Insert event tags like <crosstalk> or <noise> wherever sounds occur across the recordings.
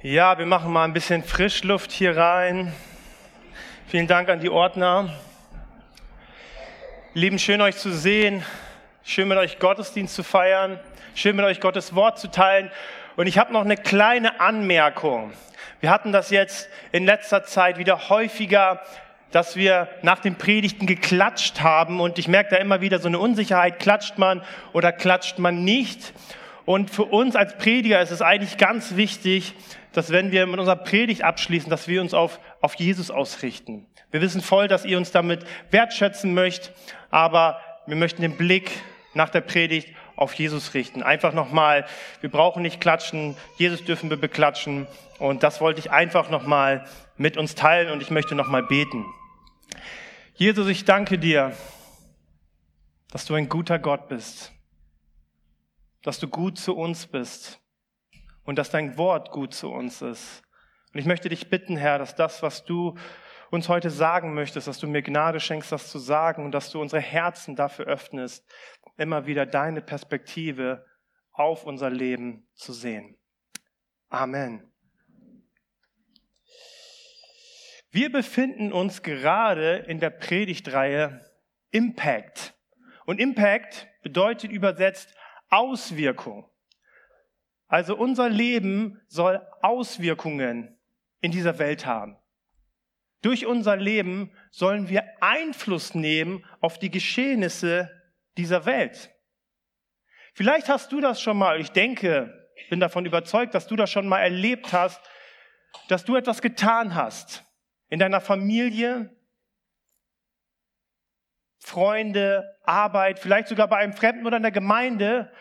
Ja, wir machen mal ein bisschen Frischluft hier rein. Vielen Dank an die Ordner. Lieben, schön euch zu sehen. Schön mit euch Gottesdienst zu feiern. Schön mit euch Gottes Wort zu teilen. Und ich habe noch eine kleine Anmerkung. Wir hatten das jetzt in letzter Zeit wieder häufiger, dass wir nach den Predigten geklatscht haben. Und ich merke da immer wieder so eine Unsicherheit. Klatscht man oder klatscht man nicht? Und für uns als Prediger ist es eigentlich ganz wichtig, dass wenn wir mit unserer Predigt abschließen, dass wir uns auf, auf Jesus ausrichten. Wir wissen voll, dass ihr uns damit wertschätzen möchtet, aber wir möchten den Blick nach der Predigt auf Jesus richten. Einfach nochmal, wir brauchen nicht klatschen, Jesus dürfen wir beklatschen. Und das wollte ich einfach nochmal mit uns teilen und ich möchte nochmal beten. Jesus, ich danke dir, dass du ein guter Gott bist dass du gut zu uns bist und dass dein Wort gut zu uns ist. Und ich möchte dich bitten, Herr, dass das, was du uns heute sagen möchtest, dass du mir Gnade schenkst, das zu sagen und dass du unsere Herzen dafür öffnest, immer wieder deine Perspektive auf unser Leben zu sehen. Amen. Wir befinden uns gerade in der Predigtreihe Impact. Und Impact bedeutet übersetzt Auswirkung. Also unser Leben soll Auswirkungen in dieser Welt haben. Durch unser Leben sollen wir Einfluss nehmen auf die Geschehnisse dieser Welt. Vielleicht hast du das schon mal, ich denke, bin davon überzeugt, dass du das schon mal erlebt hast, dass du etwas getan hast in deiner Familie, Freunde, Arbeit, vielleicht sogar bei einem Fremden oder in der Gemeinde.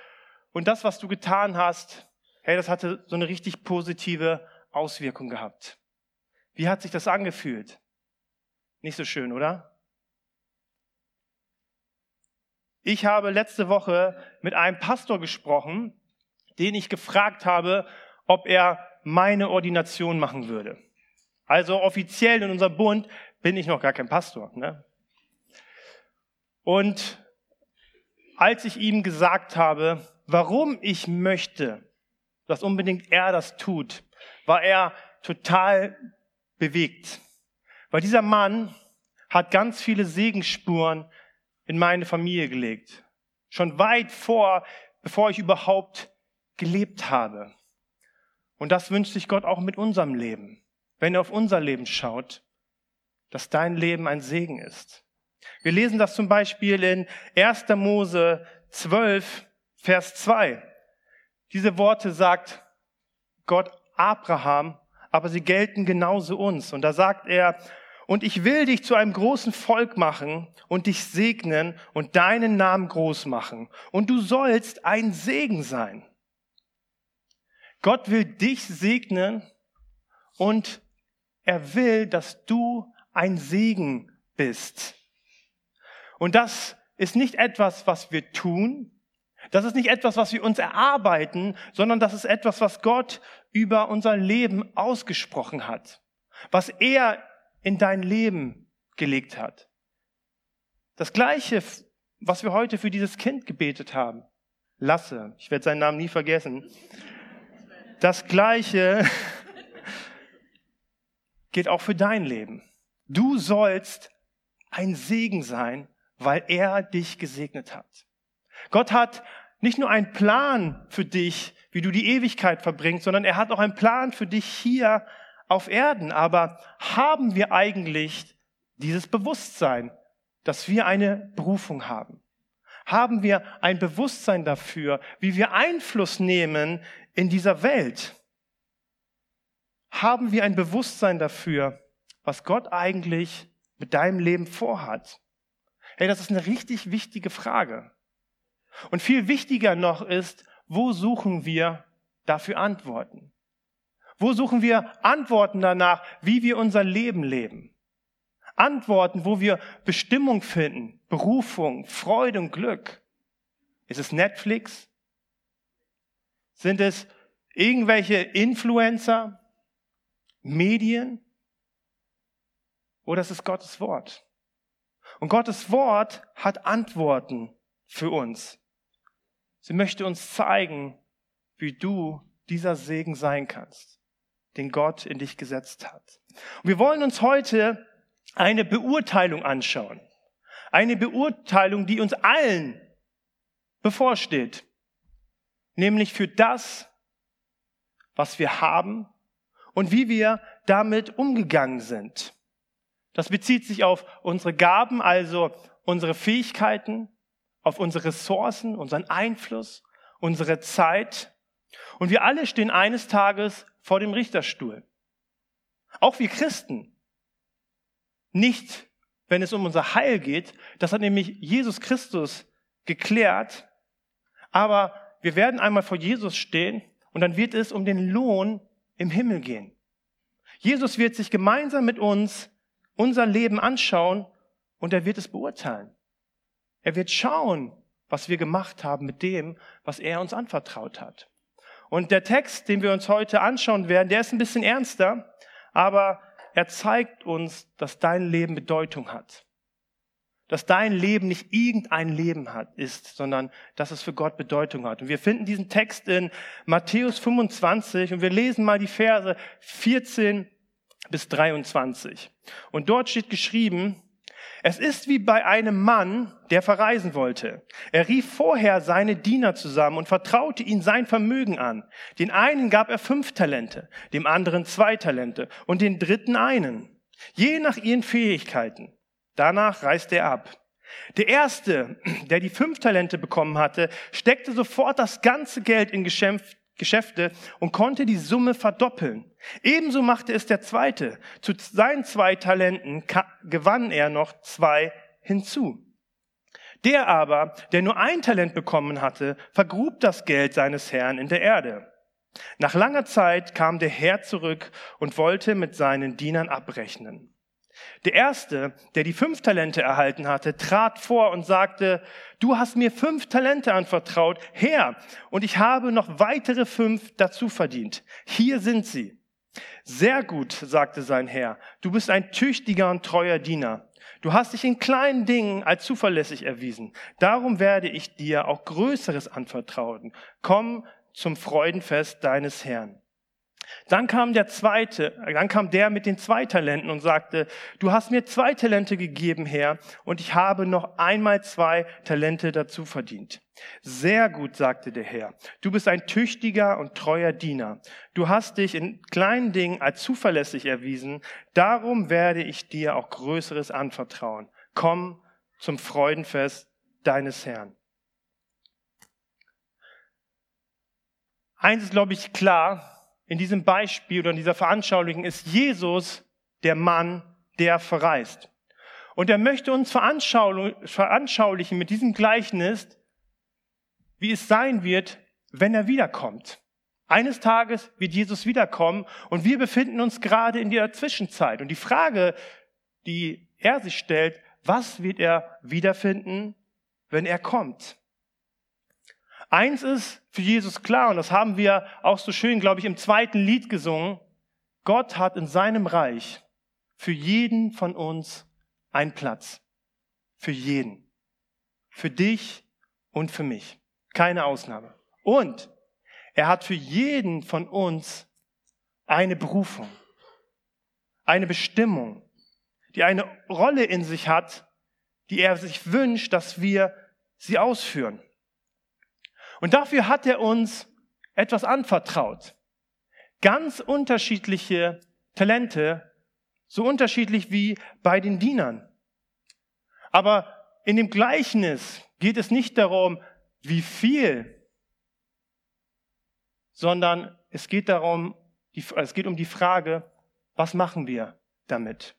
Und das, was du getan hast, hey, das hatte so eine richtig positive Auswirkung gehabt. Wie hat sich das angefühlt? Nicht so schön, oder? Ich habe letzte Woche mit einem Pastor gesprochen, den ich gefragt habe, ob er meine Ordination machen würde. Also offiziell in unserem Bund bin ich noch gar kein Pastor. Ne? Und als ich ihm gesagt habe, warum ich möchte, dass unbedingt er das tut, war er total bewegt. Weil dieser Mann hat ganz viele Segensspuren in meine Familie gelegt. Schon weit vor, bevor ich überhaupt gelebt habe. Und das wünscht sich Gott auch mit unserem Leben. Wenn er auf unser Leben schaut, dass dein Leben ein Segen ist. Wir lesen das zum Beispiel in 1. Mose 12, Vers 2. Diese Worte sagt Gott Abraham, aber sie gelten genauso uns. Und da sagt er, und ich will dich zu einem großen Volk machen und dich segnen und deinen Namen groß machen. Und du sollst ein Segen sein. Gott will dich segnen und er will, dass du ein Segen bist. Und das ist nicht etwas, was wir tun. Das ist nicht etwas, was wir uns erarbeiten, sondern das ist etwas, was Gott über unser Leben ausgesprochen hat. Was er in dein Leben gelegt hat. Das Gleiche, was wir heute für dieses Kind gebetet haben. Lasse, ich werde seinen Namen nie vergessen. Das Gleiche <laughs> geht auch für dein Leben. Du sollst ein Segen sein weil er dich gesegnet hat. Gott hat nicht nur einen Plan für dich, wie du die Ewigkeit verbringst, sondern er hat auch einen Plan für dich hier auf Erden. Aber haben wir eigentlich dieses Bewusstsein, dass wir eine Berufung haben? Haben wir ein Bewusstsein dafür, wie wir Einfluss nehmen in dieser Welt? Haben wir ein Bewusstsein dafür, was Gott eigentlich mit deinem Leben vorhat? Hey, das ist eine richtig wichtige Frage. Und viel wichtiger noch ist, wo suchen wir dafür Antworten? Wo suchen wir Antworten danach, wie wir unser Leben leben? Antworten, wo wir Bestimmung finden, Berufung, Freude und Glück. Ist es Netflix? Sind es irgendwelche Influencer, Medien? Oder ist es Gottes Wort? Und Gottes Wort hat Antworten für uns. Sie möchte uns zeigen, wie du dieser Segen sein kannst. den Gott in dich gesetzt hat. Und wir wollen uns heute eine Beurteilung anschauen. Eine Beurteilung, die uns allen bevorsteht. Nämlich für das, was wir haben und wie wir damit umgegangen sind. Das bezieht sich auf unsere Gaben, also unsere Fähigkeiten, auf unsere Ressourcen, unseren Einfluss, unsere Zeit. Und wir alle stehen eines Tages vor dem Richterstuhl. Auch wir Christen. Nicht, wenn es um unser Heil geht. Das hat nämlich Jesus Christus geklärt. Aber wir werden einmal vor Jesus stehen und dann wird es um den Lohn im Himmel gehen. Jesus wird sich gemeinsam mit uns unser Leben anschauen und er wird es beurteilen. Er wird schauen, was wir gemacht haben mit dem, was er uns anvertraut hat. Und der Text, den wir uns heute anschauen werden, der ist ein bisschen ernster, aber er zeigt uns, dass dein Leben Bedeutung hat. Dass dein Leben nicht irgendein Leben hat, ist, sondern dass es für Gott Bedeutung hat. Und wir finden diesen Text in Matthäus 25 und wir lesen mal die Verse 14 bis 23. Und dort steht geschrieben, es ist wie bei einem Mann, der verreisen wollte. Er rief vorher seine Diener zusammen und vertraute ihnen sein Vermögen an. Den einen gab er fünf Talente, dem anderen zwei Talente und den dritten einen, je nach ihren Fähigkeiten. Danach reiste er ab. Der erste, der die fünf Talente bekommen hatte, steckte sofort das ganze Geld in Geschäfte und konnte die Summe verdoppeln. Ebenso machte es der zweite. Zu seinen zwei Talenten gewann er noch zwei hinzu. Der aber, der nur ein Talent bekommen hatte, vergrub das Geld seines Herrn in der Erde. Nach langer Zeit kam der Herr zurück und wollte mit seinen Dienern abrechnen. Der erste, der die fünf Talente erhalten hatte, trat vor und sagte, du hast mir fünf Talente anvertraut, Herr, und ich habe noch weitere fünf dazu verdient. Hier sind sie. Sehr gut, sagte sein Herr, du bist ein tüchtiger und treuer Diener. Du hast dich in kleinen Dingen als zuverlässig erwiesen. Darum werde ich dir auch Größeres anvertrauen. Komm zum Freudenfest deines Herrn. Dann kam der zweite, dann kam der mit den zwei Talenten und sagte, du hast mir zwei Talente gegeben, Herr, und ich habe noch einmal zwei Talente dazu verdient. Sehr gut, sagte der Herr. Du bist ein tüchtiger und treuer Diener. Du hast dich in kleinen Dingen als zuverlässig erwiesen. Darum werde ich dir auch Größeres anvertrauen. Komm zum Freudenfest deines Herrn. Eins ist, glaube ich, klar in diesem Beispiel oder in dieser Veranschaulichung ist Jesus der Mann, der verreist. Und er möchte uns veranschaulichen mit diesem Gleichnis, wie es sein wird, wenn er wiederkommt. Eines Tages wird Jesus wiederkommen und wir befinden uns gerade in der Zwischenzeit. Und die Frage, die er sich stellt, was wird er wiederfinden, wenn er kommt? Eins ist für Jesus klar, und das haben wir auch so schön, glaube ich, im zweiten Lied gesungen. Gott hat in seinem Reich für jeden von uns einen Platz. Für jeden. Für dich und für mich. Keine Ausnahme. Und er hat für jeden von uns eine Berufung. Eine Bestimmung, die eine Rolle in sich hat, die er sich wünscht, dass wir sie ausführen. Und dafür hat er uns etwas anvertraut. Ganz unterschiedliche Talente, so unterschiedlich wie bei den Dienern. Aber in dem Gleichnis geht es nicht darum, wie viel, sondern es geht darum, es geht um die Frage, was machen wir damit?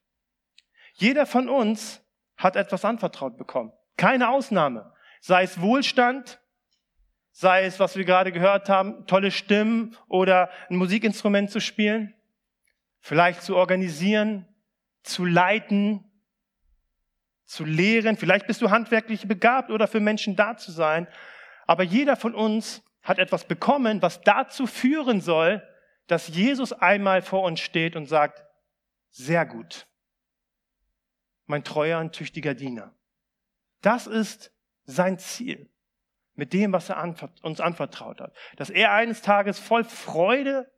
Jeder von uns hat etwas anvertraut bekommen. Keine Ausnahme. Sei es Wohlstand, sei es, was wir gerade gehört haben, tolle Stimmen oder ein Musikinstrument zu spielen, vielleicht zu organisieren, zu leiten, zu lehren. Vielleicht bist du handwerklich begabt oder für Menschen da zu sein. Aber jeder von uns hat etwas bekommen, was dazu führen soll, dass Jesus einmal vor uns steht und sagt, sehr gut, mein treuer und tüchtiger Diener. Das ist sein Ziel mit dem, was er uns anvertraut hat. Dass er eines Tages voll Freude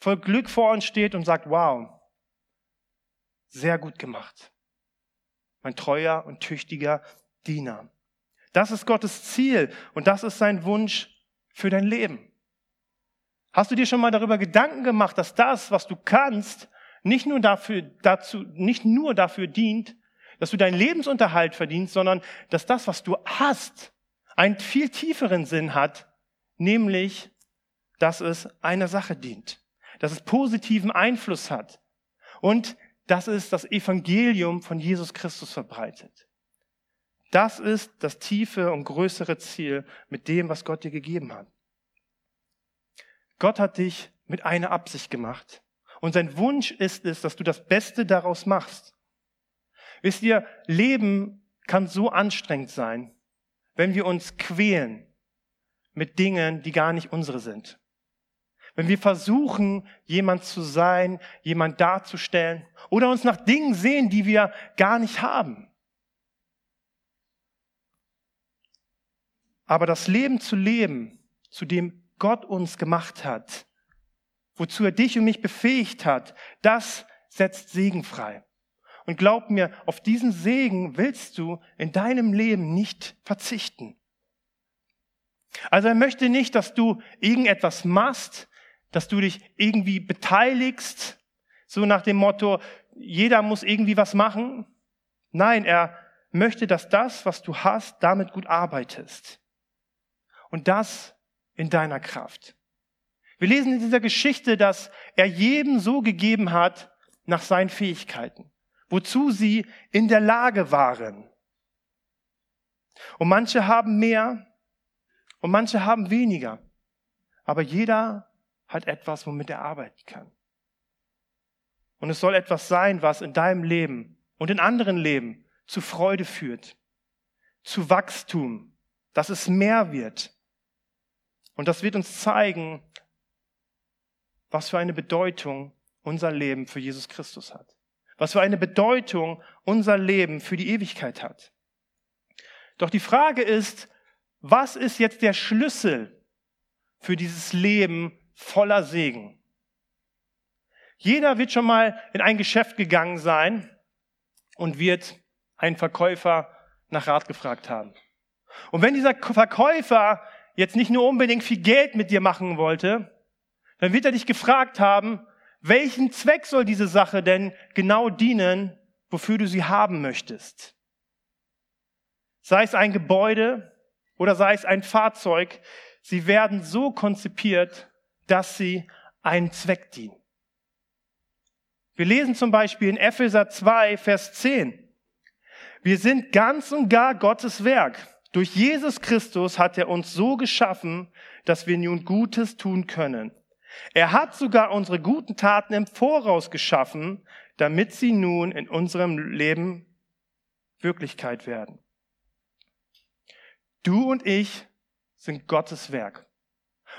voll Glück vor uns steht und sagt, wow, sehr gut gemacht. Mein treuer und tüchtiger Diener. Das ist Gottes Ziel und das ist sein Wunsch für dein Leben. Hast du dir schon mal darüber Gedanken gemacht, dass das, was du kannst, nicht nur dafür, dazu, nicht nur dafür dient, dass du deinen Lebensunterhalt verdienst, sondern dass das, was du hast, einen viel tieferen Sinn hat, nämlich, dass es einer Sache dient, dass es positiven Einfluss hat und dass es das Evangelium von Jesus Christus verbreitet. Das ist das tiefe und größere Ziel mit dem, was Gott dir gegeben hat. Gott hat dich mit einer Absicht gemacht. Und sein Wunsch ist es, dass du das Beste daraus machst. Wisst ihr, Leben kann so anstrengend sein, wenn wir uns quälen mit Dingen, die gar nicht unsere sind. Wenn wir versuchen, jemand zu sein, jemand darzustellen oder uns nach Dingen sehen, die wir gar nicht haben. Aber das Leben zu leben, zu dem Gott uns gemacht hat, wozu er dich und mich befähigt hat, das setzt Segen frei. Und glaub mir, auf diesen Segen willst du in deinem Leben nicht verzichten. Also er möchte nicht, dass du irgendetwas machst, dass du dich irgendwie beteiligst, so nach dem Motto, jeder muss irgendwie was machen. Nein, er möchte, dass das, was du hast, damit gut arbeitest. Und das in deiner Kraft. Wir lesen in dieser Geschichte, dass er jedem so gegeben hat nach seinen Fähigkeiten, wozu sie in der Lage waren. Und manche haben mehr und manche haben weniger. Aber jeder hat etwas, womit er arbeiten kann. Und es soll etwas sein, was in deinem Leben und in anderen Leben zu Freude führt, zu Wachstum, dass es mehr wird. Und das wird uns zeigen, was für eine Bedeutung unser Leben für Jesus Christus hat. Was für eine Bedeutung unser Leben für die Ewigkeit hat. Doch die Frage ist, was ist jetzt der Schlüssel für dieses Leben voller Segen? Jeder wird schon mal in ein Geschäft gegangen sein und wird einen Verkäufer nach Rat gefragt haben. Und wenn dieser Verkäufer jetzt nicht nur unbedingt viel Geld mit dir machen wollte, dann wird er dich gefragt haben, welchen Zweck soll diese Sache denn genau dienen, wofür du sie haben möchtest? Sei es ein Gebäude oder sei es ein Fahrzeug, sie werden so konzipiert, dass sie einen Zweck dienen. Wir lesen zum Beispiel in Epheser 2, Vers 10. Wir sind ganz und gar Gottes Werk. Durch Jesus Christus hat er uns so geschaffen, dass wir nun Gutes tun können. Er hat sogar unsere guten Taten im Voraus geschaffen, damit sie nun in unserem Leben Wirklichkeit werden. Du und ich sind Gottes Werk.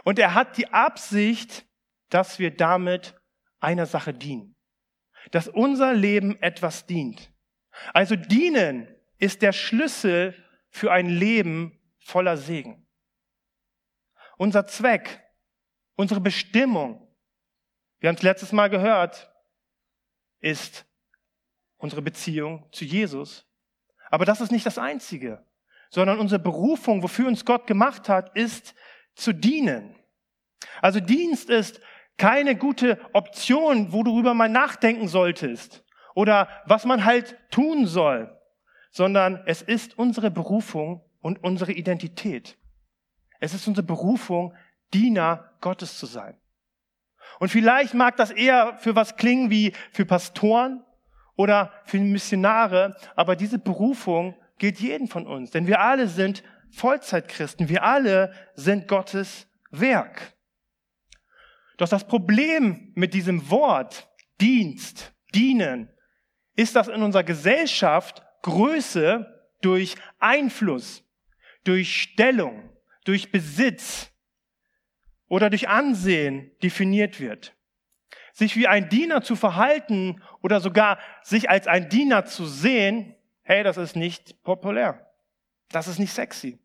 Und er hat die Absicht, dass wir damit einer Sache dienen dass unser Leben etwas dient. Also dienen ist der Schlüssel für ein Leben voller Segen. Unser Zweck, unsere Bestimmung, wir haben es letztes Mal gehört, ist unsere Beziehung zu Jesus. Aber das ist nicht das Einzige, sondern unsere Berufung, wofür uns Gott gemacht hat, ist zu dienen. Also Dienst ist keine gute Option, wo du darüber mal nachdenken solltest oder was man halt tun soll, sondern es ist unsere Berufung und unsere Identität. Es ist unsere Berufung, Diener Gottes zu sein. Und vielleicht mag das eher für was klingen wie für Pastoren oder für Missionare, aber diese Berufung gilt jeden von uns, denn wir alle sind Vollzeitchristen, wir alle sind Gottes Werk. Doch das Problem mit diesem Wort Dienst, dienen, ist, dass in unserer Gesellschaft Größe durch Einfluss, durch Stellung, durch Besitz oder durch Ansehen definiert wird. Sich wie ein Diener zu verhalten oder sogar sich als ein Diener zu sehen, hey, das ist nicht populär. Das ist nicht sexy.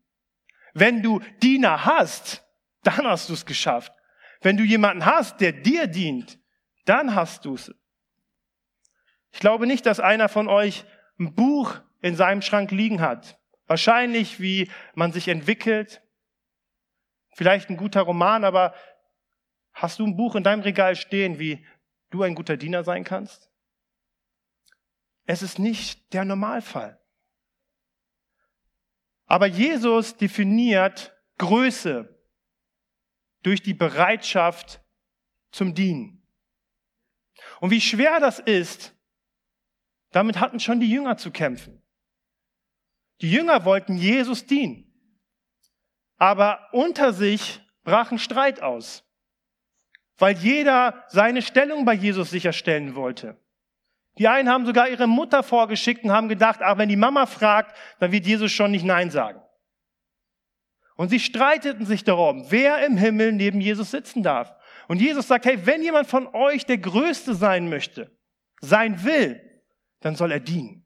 Wenn du Diener hast, dann hast du es geschafft. Wenn du jemanden hast, der dir dient, dann hast du es. Ich glaube nicht, dass einer von euch ein Buch in seinem Schrank liegen hat. Wahrscheinlich, wie man sich entwickelt. Vielleicht ein guter Roman, aber hast du ein Buch in deinem Regal stehen, wie du ein guter Diener sein kannst? Es ist nicht der Normalfall. Aber Jesus definiert Größe durch die Bereitschaft zum Dienen. Und wie schwer das ist, damit hatten schon die Jünger zu kämpfen. Die Jünger wollten Jesus dienen. Aber unter sich brach ein Streit aus, weil jeder seine Stellung bei Jesus sicherstellen wollte. Die einen haben sogar ihre Mutter vorgeschickt und haben gedacht, ach, wenn die Mama fragt, dann wird Jesus schon nicht Nein sagen. Und sie streiteten sich darum, wer im Himmel neben Jesus sitzen darf. Und Jesus sagt, hey, wenn jemand von euch der Größte sein möchte, sein will, dann soll er dienen.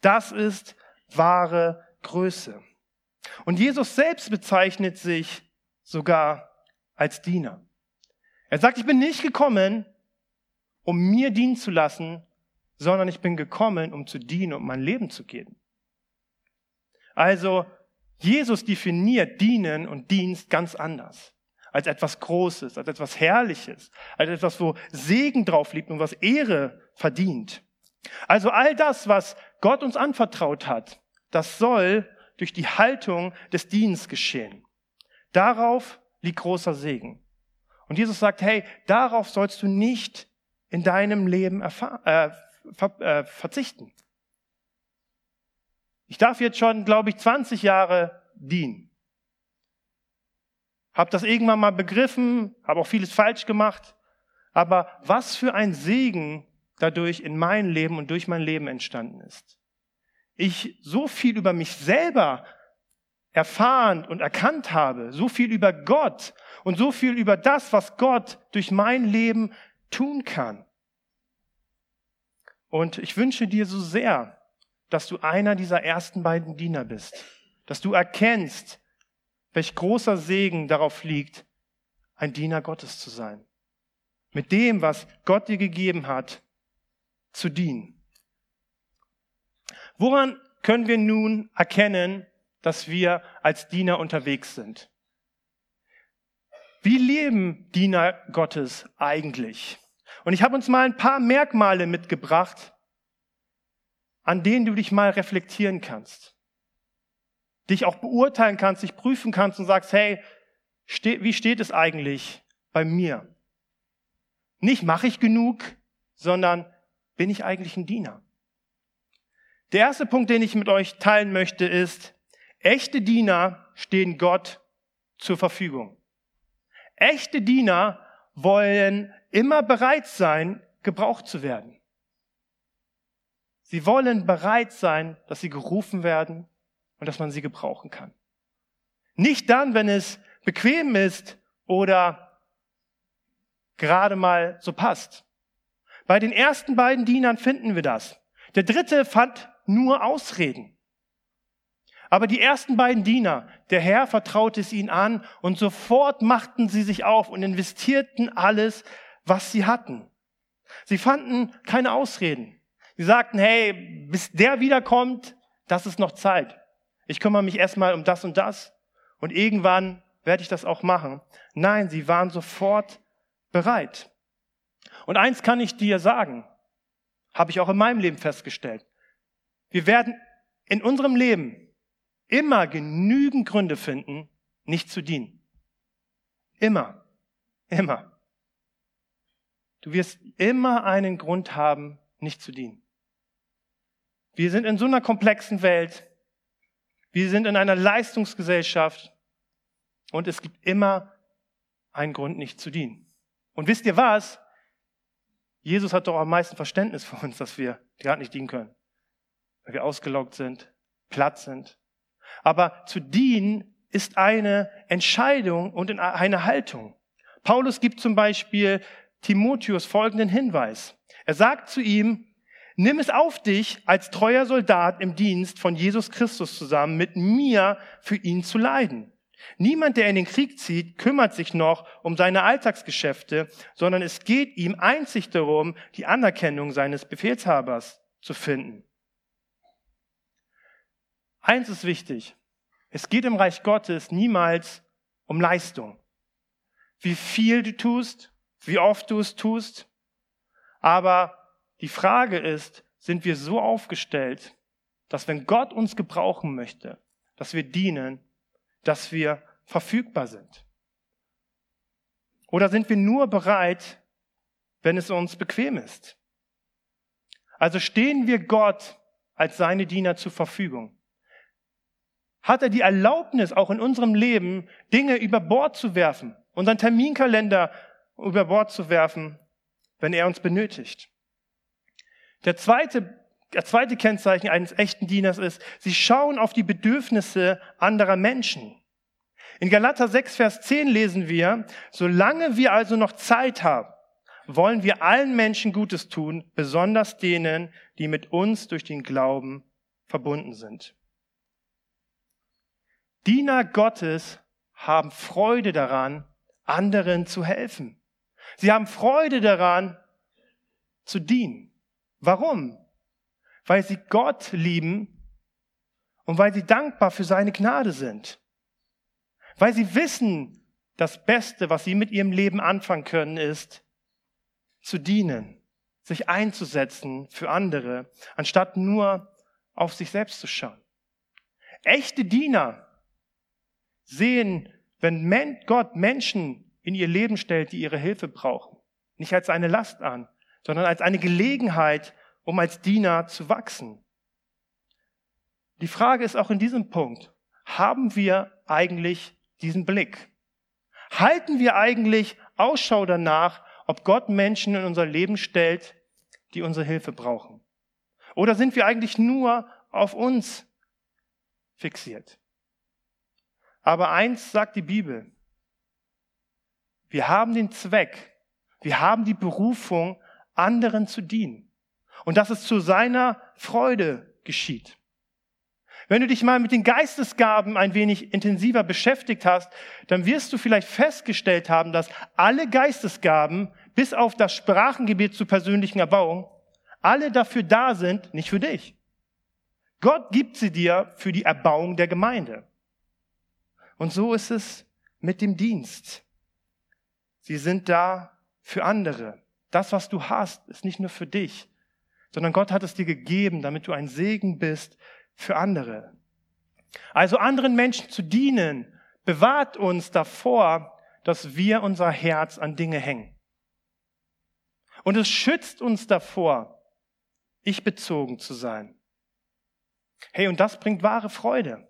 Das ist wahre Größe. Und Jesus selbst bezeichnet sich sogar als Diener. Er sagt, ich bin nicht gekommen, um mir dienen zu lassen, sondern ich bin gekommen, um zu dienen, um mein Leben zu geben. Also, Jesus definiert Dienen und Dienst ganz anders. Als etwas Großes, als etwas Herrliches, als etwas, wo Segen drauf liegt und was Ehre verdient. Also all das, was Gott uns anvertraut hat, das soll durch die Haltung des Dienstes geschehen. Darauf liegt großer Segen. Und Jesus sagt, hey, darauf sollst du nicht in deinem Leben äh, ver äh, verzichten. Ich darf jetzt schon, glaube ich, 20 Jahre dienen. Hab das irgendwann mal begriffen, habe auch vieles falsch gemacht. Aber was für ein Segen dadurch in mein Leben und durch mein Leben entstanden ist. Ich so viel über mich selber erfahren und erkannt habe, so viel über Gott und so viel über das, was Gott durch mein Leben tun kann. Und ich wünsche dir so sehr, dass du einer dieser ersten beiden Diener bist, dass du erkennst, welch großer Segen darauf liegt, ein Diener Gottes zu sein. Mit dem, was Gott dir gegeben hat, zu dienen. Woran können wir nun erkennen, dass wir als Diener unterwegs sind? Wie leben Diener Gottes eigentlich? Und ich habe uns mal ein paar Merkmale mitgebracht, an denen du dich mal reflektieren kannst. Dich auch beurteilen kannst, dich prüfen kannst und sagst, hey, wie steht es eigentlich bei mir? Nicht mache ich genug, sondern bin ich eigentlich ein Diener? Der erste Punkt, den ich mit euch teilen möchte, ist, echte Diener stehen Gott zur Verfügung. Echte Diener wollen immer bereit sein, gebraucht zu werden. Sie wollen bereit sein, dass sie gerufen werden und dass man sie gebrauchen kann. Nicht dann, wenn es bequem ist oder gerade mal so passt. Bei den ersten beiden Dienern finden wir das. Der dritte fand nur Ausreden. Aber die ersten beiden Diener, der Herr vertraute es ihnen an und sofort machten sie sich auf und investierten alles, was sie hatten. Sie fanden keine Ausreden. Sie sagten, hey, bis der wiederkommt, das ist noch Zeit. Ich kümmere mich erstmal um das und das und irgendwann werde ich das auch machen. Nein, sie waren sofort bereit. Und eins kann ich dir sagen, habe ich auch in meinem Leben festgestellt. Wir werden in unserem Leben immer genügend Gründe finden, nicht zu dienen. Immer. Immer. Du wirst immer einen Grund haben, nicht zu dienen. Wir sind in so einer komplexen Welt. Wir sind in einer Leistungsgesellschaft. Und es gibt immer einen Grund, nicht zu dienen. Und wisst ihr was? Jesus hat doch am meisten Verständnis für uns, dass wir gerade nicht dienen können. Weil wir ausgelaugt sind, platt sind. Aber zu dienen ist eine Entscheidung und eine Haltung. Paulus gibt zum Beispiel Timotheus folgenden Hinweis. Er sagt zu ihm, nimm es auf dich, als treuer Soldat im Dienst von Jesus Christus zusammen mit mir für ihn zu leiden. Niemand, der in den Krieg zieht, kümmert sich noch um seine Alltagsgeschäfte, sondern es geht ihm einzig darum, die Anerkennung seines Befehlshabers zu finden. Eins ist wichtig. Es geht im Reich Gottes niemals um Leistung. Wie viel du tust, wie oft du es tust. Aber die Frage ist, sind wir so aufgestellt, dass wenn Gott uns gebrauchen möchte, dass wir dienen, dass wir verfügbar sind? Oder sind wir nur bereit, wenn es uns bequem ist? Also stehen wir Gott als seine Diener zur Verfügung? Hat er die Erlaubnis, auch in unserem Leben Dinge über Bord zu werfen, unseren Terminkalender über Bord zu werfen, wenn er uns benötigt? Der zweite, der zweite Kennzeichen eines echten Dieners ist, sie schauen auf die Bedürfnisse anderer Menschen. In Galater 6, Vers 10 lesen wir, solange wir also noch Zeit haben, wollen wir allen Menschen Gutes tun, besonders denen, die mit uns durch den Glauben verbunden sind. Diener Gottes haben Freude daran, anderen zu helfen. Sie haben Freude daran, zu dienen. Warum? Weil sie Gott lieben und weil sie dankbar für seine Gnade sind. Weil sie wissen, das Beste, was sie mit ihrem Leben anfangen können, ist zu dienen, sich einzusetzen für andere, anstatt nur auf sich selbst zu schauen. Echte Diener sehen, wenn Gott Menschen in ihr Leben stellt, die ihre Hilfe brauchen, nicht als eine Last an, sondern als eine Gelegenheit, um als Diener zu wachsen. Die Frage ist auch in diesem Punkt, haben wir eigentlich diesen Blick? Halten wir eigentlich Ausschau danach, ob Gott Menschen in unser Leben stellt, die unsere Hilfe brauchen? Oder sind wir eigentlich nur auf uns fixiert? Aber eins sagt die Bibel. Wir haben den Zweck, wir haben die Berufung, anderen zu dienen. Und dass es zu seiner Freude geschieht. Wenn du dich mal mit den Geistesgaben ein wenig intensiver beschäftigt hast, dann wirst du vielleicht festgestellt haben, dass alle Geistesgaben, bis auf das Sprachengebet zur persönlichen Erbauung, alle dafür da sind, nicht für dich. Gott gibt sie dir für die Erbauung der Gemeinde. Und so ist es mit dem Dienst. Sie sind da für andere. Das, was du hast, ist nicht nur für dich, sondern Gott hat es dir gegeben, damit du ein Segen bist für andere. Also anderen Menschen zu dienen, bewahrt uns davor, dass wir unser Herz an Dinge hängen. Und es schützt uns davor, ich bezogen zu sein. Hey, und das bringt wahre Freude.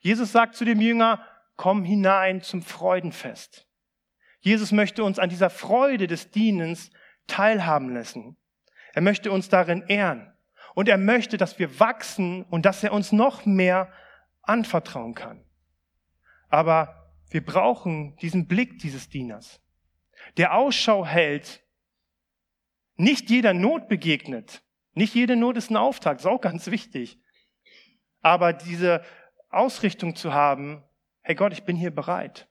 Jesus sagt zu dem Jünger, komm hinein zum Freudenfest. Jesus möchte uns an dieser Freude des Dienens teilhaben lassen. Er möchte uns darin ehren. Und er möchte, dass wir wachsen und dass er uns noch mehr anvertrauen kann. Aber wir brauchen diesen Blick dieses Dieners, der Ausschau hält, nicht jeder Not begegnet. Nicht jede Not ist ein Auftrag, ist auch ganz wichtig. Aber diese Ausrichtung zu haben, hey Gott, ich bin hier bereit.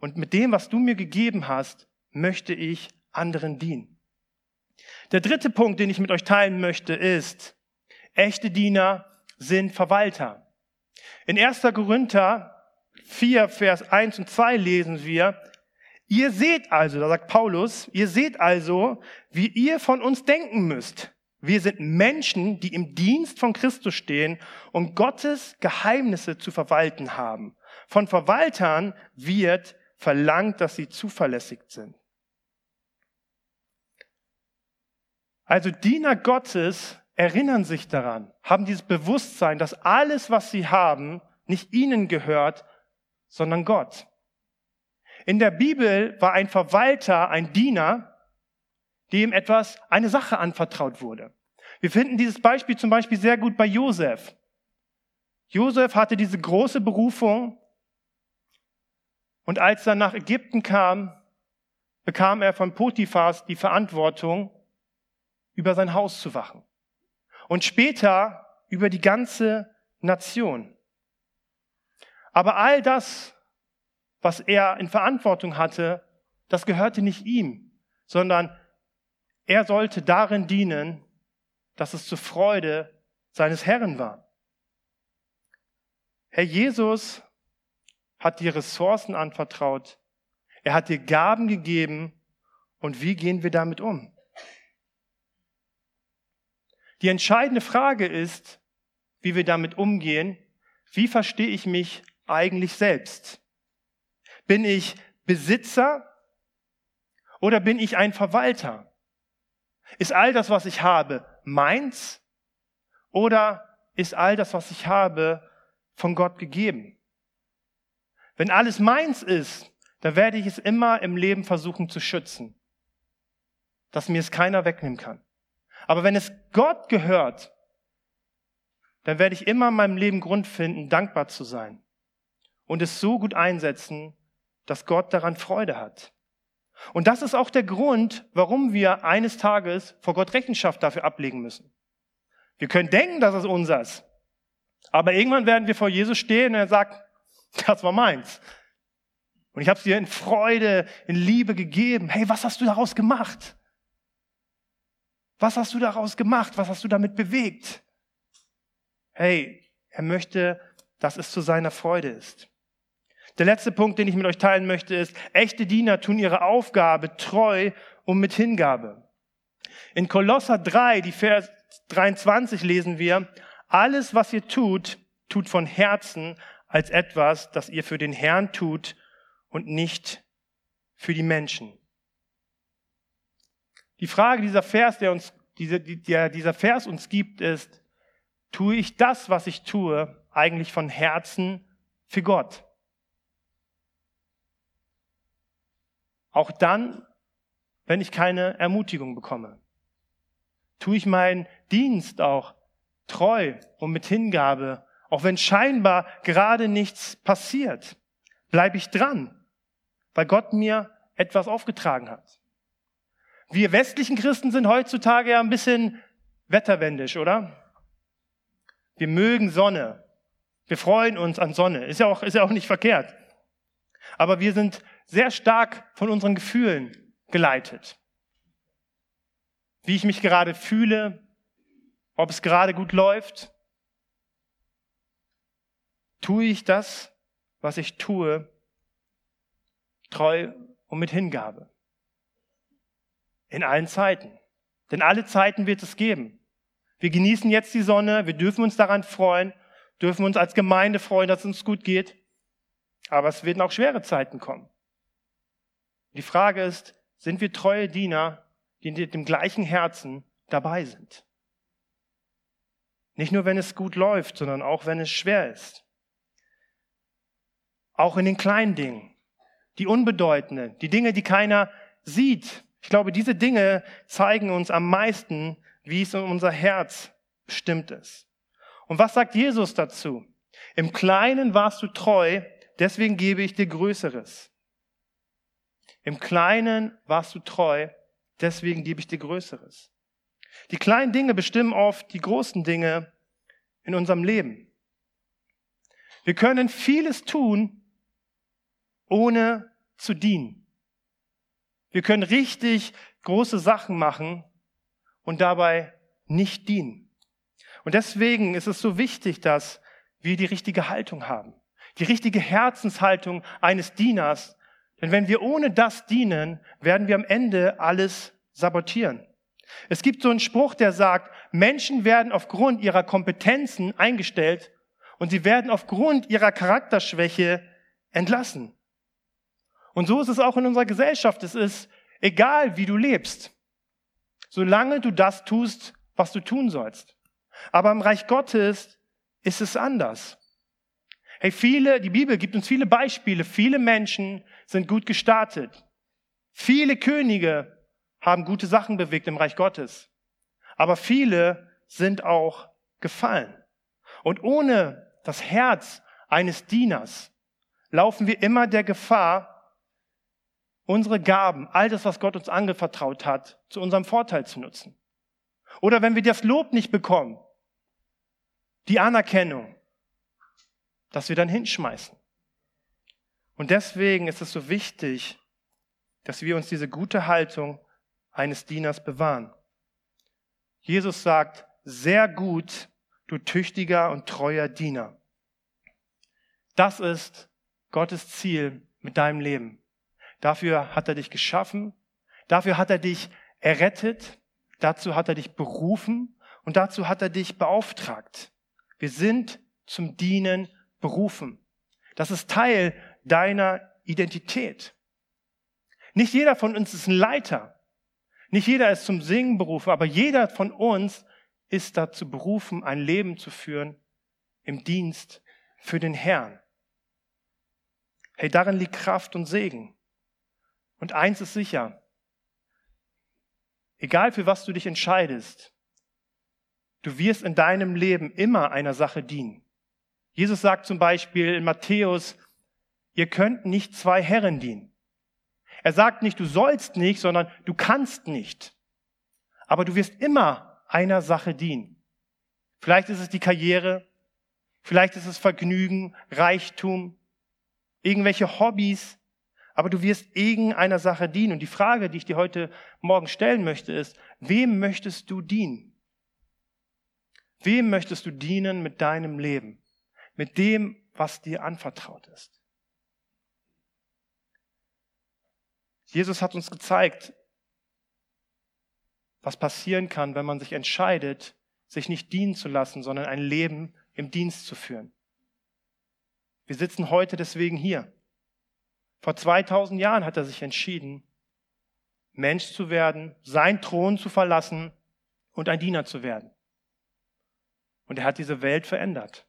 Und mit dem, was du mir gegeben hast, möchte ich anderen dienen. Der dritte Punkt, den ich mit euch teilen möchte, ist, echte Diener sind Verwalter. In 1. Korinther 4, Vers 1 und 2 lesen wir, ihr seht also, da sagt Paulus, ihr seht also, wie ihr von uns denken müsst. Wir sind Menschen, die im Dienst von Christus stehen und Gottes Geheimnisse zu verwalten haben. Von Verwaltern wird verlangt, dass sie zuverlässig sind. Also Diener Gottes erinnern sich daran, haben dieses Bewusstsein, dass alles, was sie haben, nicht ihnen gehört, sondern Gott. In der Bibel war ein Verwalter ein Diener, dem etwas, eine Sache anvertraut wurde. Wir finden dieses Beispiel zum Beispiel sehr gut bei Josef. Josef hatte diese große Berufung und als er nach Ägypten kam, bekam er von Potiphas die Verantwortung, über sein Haus zu wachen. Und später über die ganze Nation. Aber all das was er in Verantwortung hatte, das gehörte nicht ihm, sondern er sollte darin dienen, dass es zur Freude seines Herrn war. Herr Jesus hat dir Ressourcen anvertraut. Er hat dir Gaben gegeben. Und wie gehen wir damit um? Die entscheidende Frage ist, wie wir damit umgehen. Wie verstehe ich mich eigentlich selbst? Bin ich Besitzer oder bin ich ein Verwalter? Ist all das, was ich habe, meins oder ist all das, was ich habe, von Gott gegeben? Wenn alles meins ist, dann werde ich es immer im Leben versuchen zu schützen, dass mir es keiner wegnehmen kann. Aber wenn es Gott gehört, dann werde ich immer in meinem Leben Grund finden, dankbar zu sein und es so gut einsetzen, dass Gott daran Freude hat. Und das ist auch der Grund, warum wir eines Tages vor Gott Rechenschaft dafür ablegen müssen. Wir können denken, dass es unseres. Aber irgendwann werden wir vor Jesus stehen und er sagt, das war meins. Und ich habe es dir in Freude, in Liebe gegeben. Hey, was hast du daraus gemacht? Was hast du daraus gemacht? Was hast du damit bewegt? Hey, er möchte, dass es zu seiner Freude ist. Der letzte Punkt, den ich mit euch teilen möchte, ist, echte Diener tun ihre Aufgabe treu und mit Hingabe. In Kolosser 3, die Vers 23 lesen wir, alles, was ihr tut, tut von Herzen als etwas, das ihr für den Herrn tut und nicht für die Menschen. Die Frage dieser Vers, der uns, dieser, der dieser Vers uns gibt, ist, tue ich das, was ich tue, eigentlich von Herzen für Gott? Auch dann, wenn ich keine Ermutigung bekomme. Tue ich meinen Dienst auch treu und mit Hingabe, auch wenn scheinbar gerade nichts passiert. Bleibe ich dran, weil Gott mir etwas aufgetragen hat. Wir westlichen Christen sind heutzutage ja ein bisschen wetterwendisch, oder? Wir mögen Sonne. Wir freuen uns an Sonne. Ist ja auch, ist ja auch nicht verkehrt. Aber wir sind sehr stark von unseren Gefühlen geleitet. Wie ich mich gerade fühle, ob es gerade gut läuft. Tue ich das, was ich tue, treu und mit Hingabe. In allen Zeiten. Denn alle Zeiten wird es geben. Wir genießen jetzt die Sonne, wir dürfen uns daran freuen, dürfen uns als Gemeinde freuen, dass es uns gut geht. Aber es werden auch schwere Zeiten kommen. Die Frage ist, sind wir treue Diener, die mit dem gleichen Herzen dabei sind? Nicht nur, wenn es gut läuft, sondern auch, wenn es schwer ist. Auch in den kleinen Dingen, die unbedeutenden, die Dinge, die keiner sieht. Ich glaube, diese Dinge zeigen uns am meisten, wie es in unser Herz bestimmt ist. Und was sagt Jesus dazu? Im Kleinen warst du treu, deswegen gebe ich dir Größeres. Im Kleinen warst du treu, deswegen gebe ich dir Größeres. Die kleinen Dinge bestimmen oft die großen Dinge in unserem Leben. Wir können vieles tun, ohne zu dienen. Wir können richtig große Sachen machen und dabei nicht dienen. Und deswegen ist es so wichtig, dass wir die richtige Haltung haben. Die richtige Herzenshaltung eines Dieners, denn wenn wir ohne das dienen, werden wir am Ende alles sabotieren. Es gibt so einen Spruch, der sagt, Menschen werden aufgrund ihrer Kompetenzen eingestellt und sie werden aufgrund ihrer Charakterschwäche entlassen. Und so ist es auch in unserer Gesellschaft. Es ist egal, wie du lebst, solange du das tust, was du tun sollst. Aber im Reich Gottes ist es anders. Hey, viele, die Bibel gibt uns viele Beispiele. Viele Menschen sind gut gestartet. Viele Könige haben gute Sachen bewegt im Reich Gottes. Aber viele sind auch gefallen. Und ohne das Herz eines Dieners laufen wir immer der Gefahr, unsere Gaben, all das, was Gott uns angevertraut hat, zu unserem Vorteil zu nutzen. Oder wenn wir das Lob nicht bekommen, die Anerkennung, dass wir dann hinschmeißen. Und deswegen ist es so wichtig, dass wir uns diese gute Haltung eines Dieners bewahren. Jesus sagt, sehr gut, du tüchtiger und treuer Diener. Das ist Gottes Ziel mit deinem Leben. Dafür hat er dich geschaffen, dafür hat er dich errettet, dazu hat er dich berufen und dazu hat er dich beauftragt. Wir sind zum Dienen berufen. Das ist Teil deiner Identität. Nicht jeder von uns ist ein Leiter. Nicht jeder ist zum Singen berufen, aber jeder von uns ist dazu berufen, ein Leben zu führen im Dienst für den Herrn. Hey, darin liegt Kraft und Segen. Und eins ist sicher. Egal für was du dich entscheidest, du wirst in deinem Leben immer einer Sache dienen. Jesus sagt zum Beispiel in Matthäus, ihr könnt nicht zwei Herren dienen. Er sagt nicht, du sollst nicht, sondern du kannst nicht. Aber du wirst immer einer Sache dienen. Vielleicht ist es die Karriere, vielleicht ist es Vergnügen, Reichtum, irgendwelche Hobbys, aber du wirst irgendeiner Sache dienen. Und die Frage, die ich dir heute Morgen stellen möchte, ist, wem möchtest du dienen? Wem möchtest du dienen mit deinem Leben? Mit dem, was dir anvertraut ist? Jesus hat uns gezeigt, was passieren kann, wenn man sich entscheidet, sich nicht dienen zu lassen, sondern ein Leben im Dienst zu führen. Wir sitzen heute deswegen hier. Vor 2000 Jahren hat er sich entschieden, Mensch zu werden, sein Thron zu verlassen und ein Diener zu werden. Und er hat diese Welt verändert.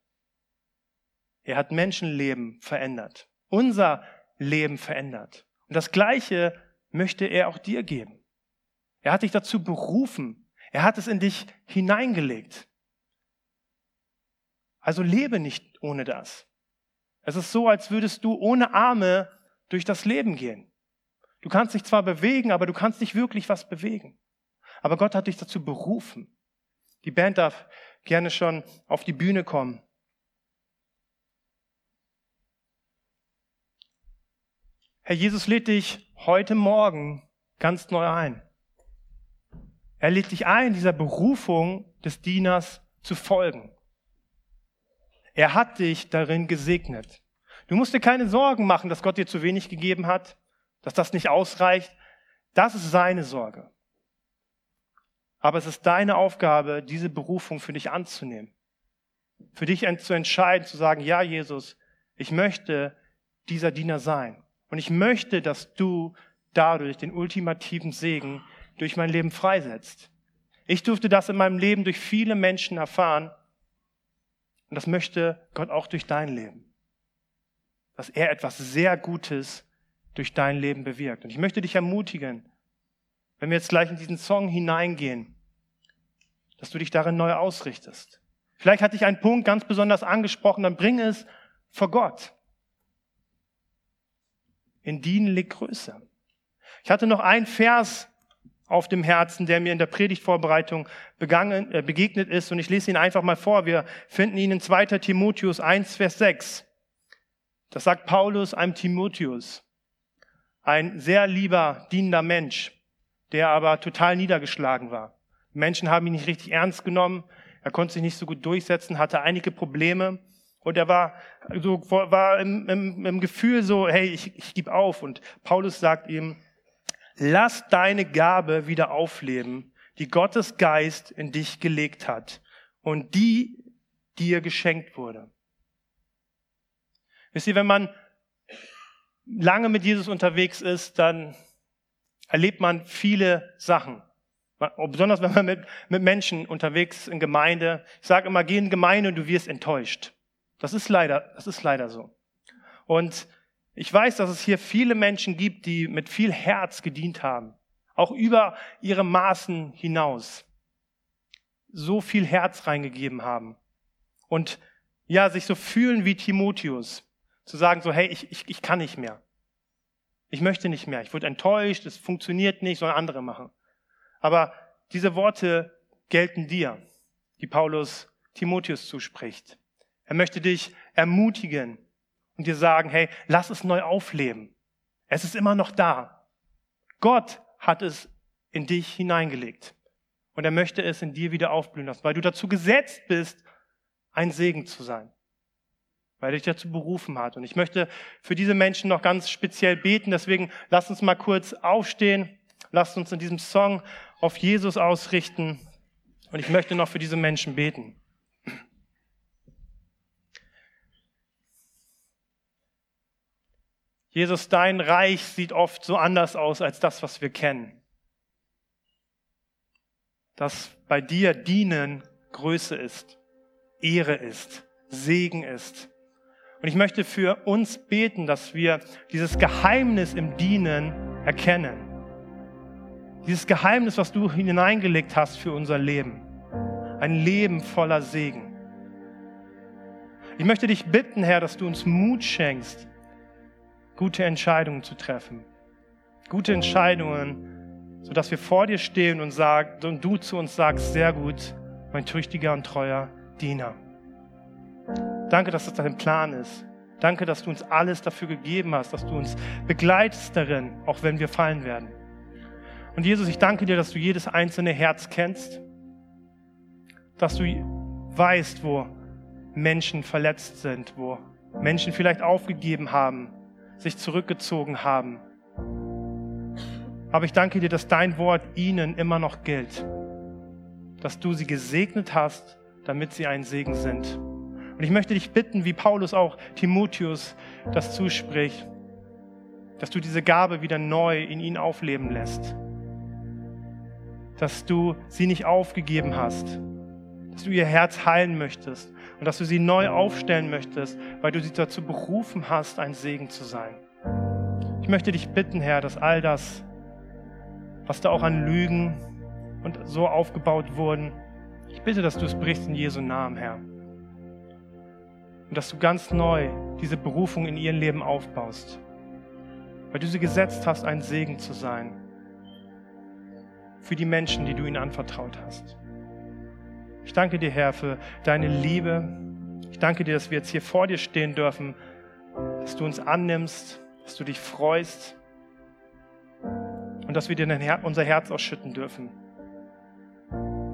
Er hat Menschenleben verändert, unser Leben verändert. Und das Gleiche möchte er auch dir geben. Er hat dich dazu berufen. Er hat es in dich hineingelegt. Also lebe nicht ohne das. Es ist so, als würdest du ohne Arme durch das Leben gehen. Du kannst dich zwar bewegen, aber du kannst nicht wirklich was bewegen. Aber Gott hat dich dazu berufen. Die Band darf gerne schon auf die Bühne kommen. Herr Jesus lädt dich heute Morgen ganz neu ein. Er lädt dich ein, dieser Berufung des Dieners zu folgen. Er hat dich darin gesegnet. Du musst dir keine Sorgen machen, dass Gott dir zu wenig gegeben hat, dass das nicht ausreicht. Das ist seine Sorge. Aber es ist deine Aufgabe, diese Berufung für dich anzunehmen. Für dich zu entscheiden, zu sagen, ja, Jesus, ich möchte dieser Diener sein. Und ich möchte, dass du dadurch den ultimativen Segen durch mein Leben freisetzt. Ich durfte das in meinem Leben durch viele Menschen erfahren. Und das möchte Gott auch durch dein Leben. Dass er etwas sehr Gutes durch dein Leben bewirkt. Und ich möchte dich ermutigen, wenn wir jetzt gleich in diesen Song hineingehen, dass du dich darin neu ausrichtest. Vielleicht hat dich ein Punkt ganz besonders angesprochen, dann bring es vor Gott. In Dienen liegt Größe. Ich hatte noch einen Vers auf dem Herzen, der mir in der Predigtvorbereitung begangen, äh, begegnet ist. Und ich lese ihn einfach mal vor. Wir finden ihn in 2. Timotheus 1, Vers 6. Das sagt Paulus einem Timotheus. Ein sehr lieber, dienender Mensch, der aber total niedergeschlagen war. Menschen haben ihn nicht richtig ernst genommen. Er konnte sich nicht so gut durchsetzen, hatte einige Probleme. Und er war, so, war im, im, im Gefühl so, hey, ich, ich gebe auf. Und Paulus sagt ihm, lass deine Gabe wieder aufleben, die Gottes Geist in dich gelegt hat und die dir geschenkt wurde. Wisst ihr, wenn man lange mit Jesus unterwegs ist, dann erlebt man viele Sachen. Besonders wenn man mit, mit Menschen unterwegs ist in Gemeinde. Ich sage immer, geh in Gemeinde und du wirst enttäuscht. Das ist leider, das ist leider so. Und ich weiß, dass es hier viele Menschen gibt, die mit viel Herz gedient haben. Auch über ihre Maßen hinaus. So viel Herz reingegeben haben. Und ja, sich so fühlen wie Timotheus. Zu sagen so, hey, ich, ich, ich kann nicht mehr. Ich möchte nicht mehr. Ich wurde enttäuscht, es funktioniert nicht, sollen andere machen. Aber diese Worte gelten dir, die Paulus Timotheus zuspricht. Er möchte dich ermutigen und dir sagen, hey, lass es neu aufleben. Es ist immer noch da. Gott hat es in dich hineingelegt. Und er möchte es in dir wieder aufblühen lassen, weil du dazu gesetzt bist, ein Segen zu sein. Weil er dich dazu berufen hat. Und ich möchte für diese Menschen noch ganz speziell beten. Deswegen lasst uns mal kurz aufstehen. Lasst uns in diesem Song auf Jesus ausrichten. Und ich möchte noch für diese Menschen beten. Jesus, dein Reich sieht oft so anders aus als das, was wir kennen. Dass bei dir Dienen Größe ist, Ehre ist, Segen ist. Und ich möchte für uns beten, dass wir dieses Geheimnis im Dienen erkennen. Dieses Geheimnis, was du hineingelegt hast für unser Leben. Ein Leben voller Segen. Ich möchte dich bitten, Herr, dass du uns Mut schenkst, gute Entscheidungen zu treffen. Gute Entscheidungen, sodass wir vor dir stehen und, sag, und du zu uns sagst, sehr gut, mein tüchtiger und treuer Diener. Danke, dass das dein Plan ist. Danke, dass du uns alles dafür gegeben hast, dass du uns begleitest darin, auch wenn wir fallen werden. Und Jesus, ich danke dir, dass du jedes einzelne Herz kennst, dass du weißt, wo Menschen verletzt sind, wo Menschen vielleicht aufgegeben haben, sich zurückgezogen haben. Aber ich danke dir, dass dein Wort ihnen immer noch gilt, dass du sie gesegnet hast, damit sie ein Segen sind. Und ich möchte dich bitten, wie Paulus auch Timotheus das zuspricht, dass du diese Gabe wieder neu in ihn aufleben lässt, dass du sie nicht aufgegeben hast, dass du ihr Herz heilen möchtest und dass du sie neu aufstellen möchtest, weil du sie dazu berufen hast, ein Segen zu sein. Ich möchte dich bitten, Herr, dass all das, was da auch an Lügen und so aufgebaut wurden, ich bitte, dass du es brichst in Jesu Namen, Herr. Und dass du ganz neu diese Berufung in ihrem Leben aufbaust, weil du sie gesetzt hast, ein Segen zu sein für die Menschen, die du ihnen anvertraut hast. Ich danke dir, Herr, für deine Liebe. Ich danke dir, dass wir jetzt hier vor dir stehen dürfen, dass du uns annimmst, dass du dich freust und dass wir dir unser Herz ausschütten dürfen.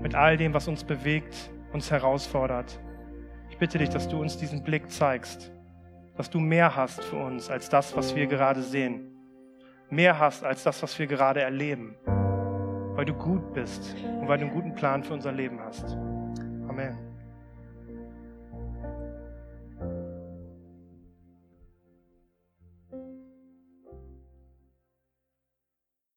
Mit all dem, was uns bewegt, uns herausfordert. Ich bitte dich, dass du uns diesen Blick zeigst, dass du mehr hast für uns als das, was wir gerade sehen. Mehr hast als das, was wir gerade erleben. Weil du gut bist und weil du einen guten Plan für unser Leben hast. Amen.